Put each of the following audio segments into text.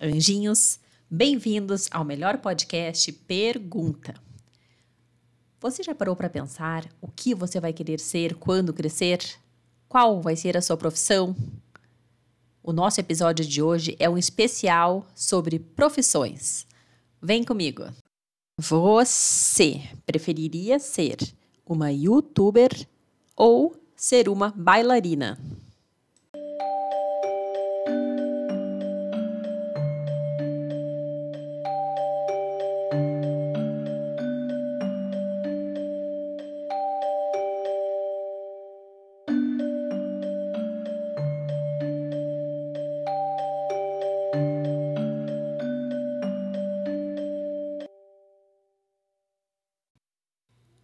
anjinhos! Bem-vindos ao melhor podcast Pergunta. Você já parou para pensar o que você vai querer ser quando crescer? Qual vai ser a sua profissão? O nosso episódio de hoje é um especial sobre profissões. Vem comigo! Você preferiria ser uma youtuber ou ser uma bailarina?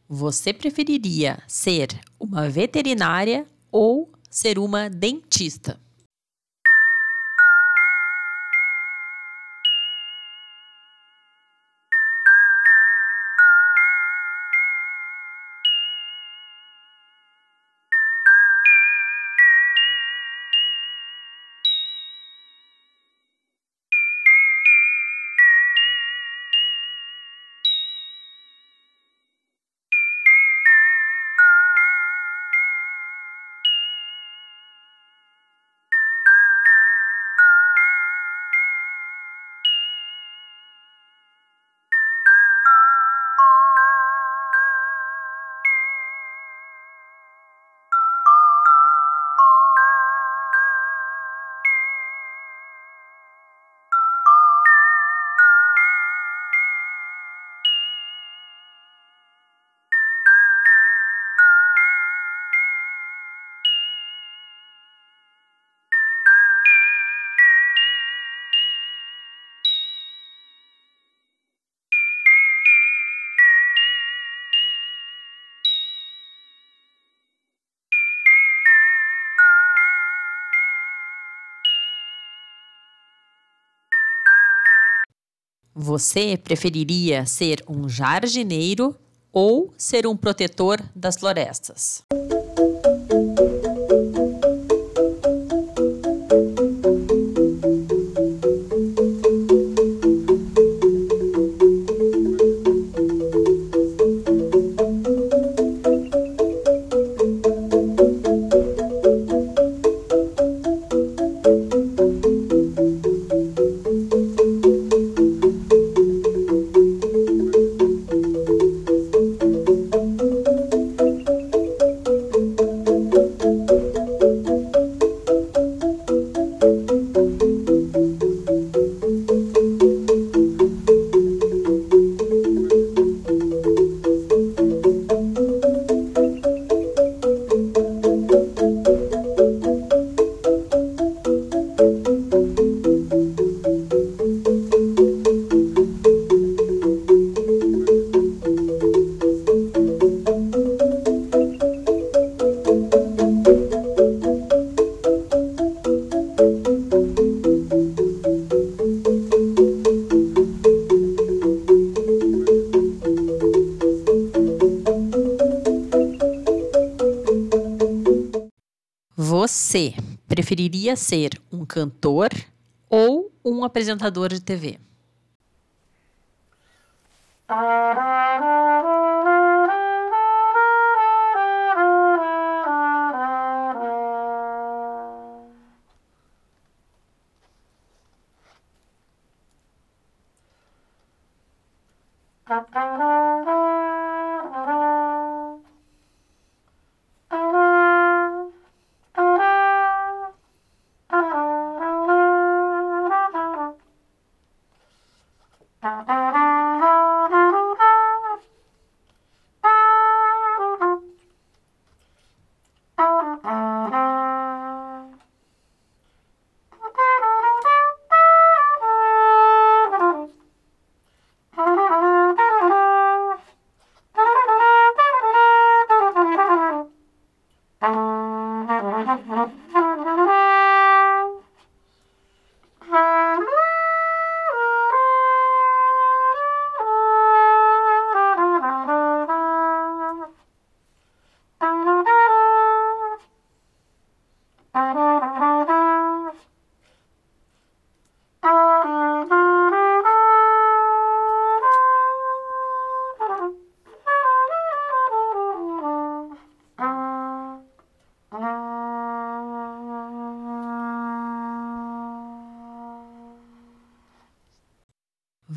Você preferiria ser uma veterinária ou ser uma dentista? Você preferiria ser um jardineiro ou ser um protetor das florestas? Você preferiria ser um cantor ou um apresentador de TV? Thank you.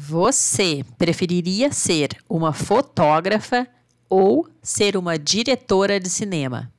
Você preferiria ser uma fotógrafa ou ser uma diretora de cinema?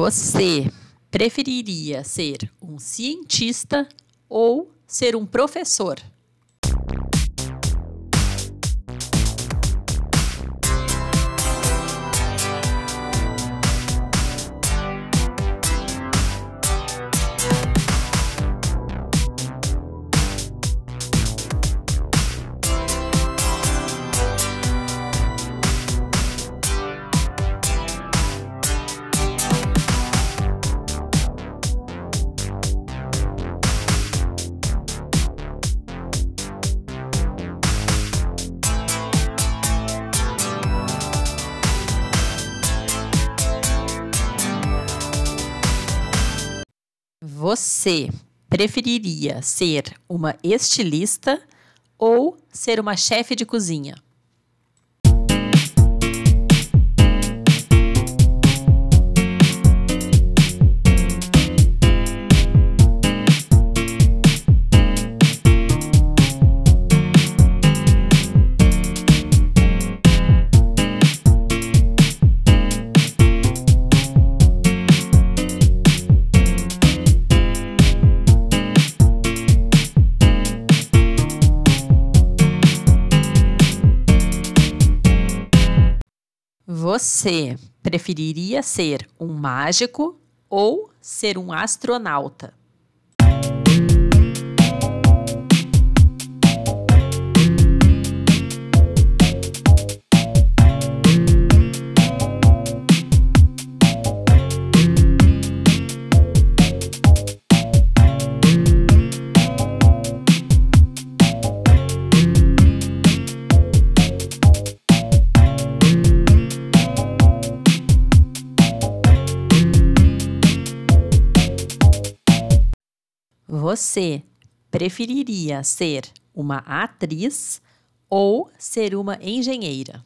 Você preferiria ser um cientista ou ser um professor? Você preferiria ser uma estilista ou ser uma chefe de cozinha? Você preferiria ser um mágico ou ser um astronauta? Você preferiria ser uma atriz ou ser uma engenheira?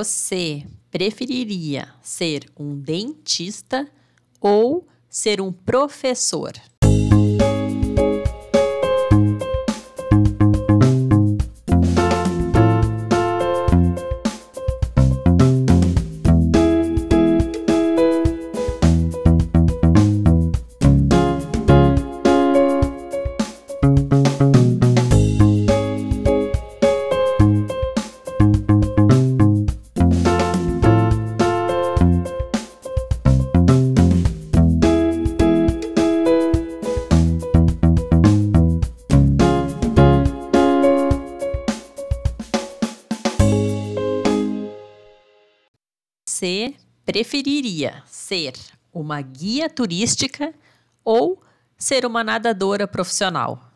Você preferiria ser um dentista ou ser um professor? Você preferiria ser uma guia turística ou ser uma nadadora profissional?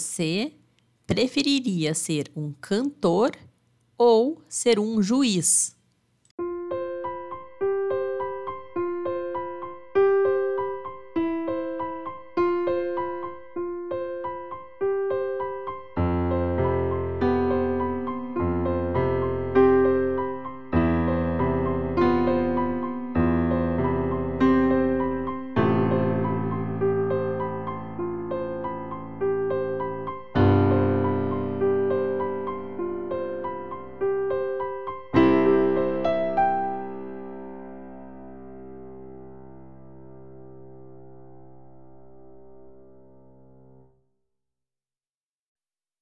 Você preferiria ser um cantor ou ser um juiz?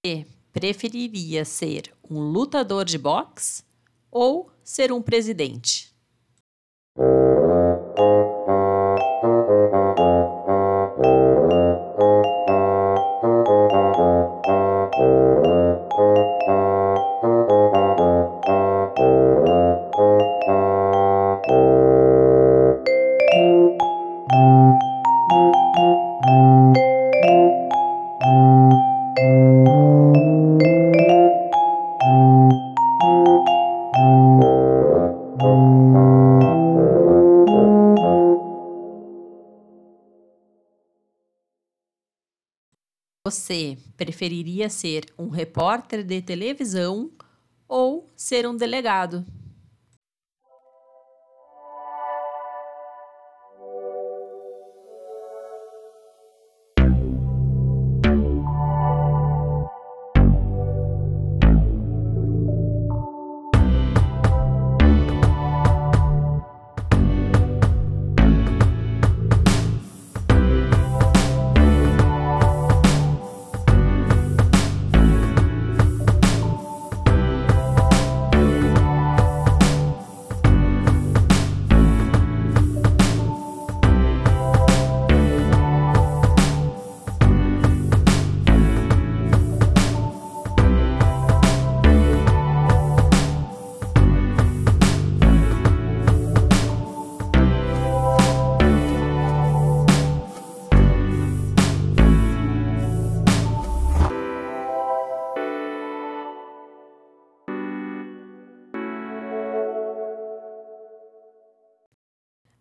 Você preferiria ser um lutador de boxe ou ser um presidente? Você preferiria ser um repórter de televisão ou ser um delegado?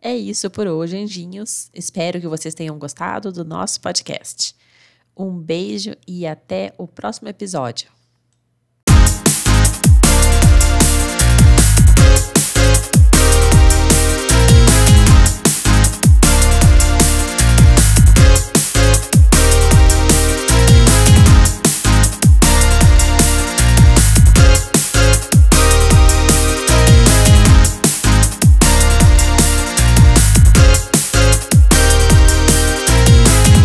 É isso por hoje, anjinhos. Espero que vocês tenham gostado do nosso podcast. Um beijo e até o próximo episódio.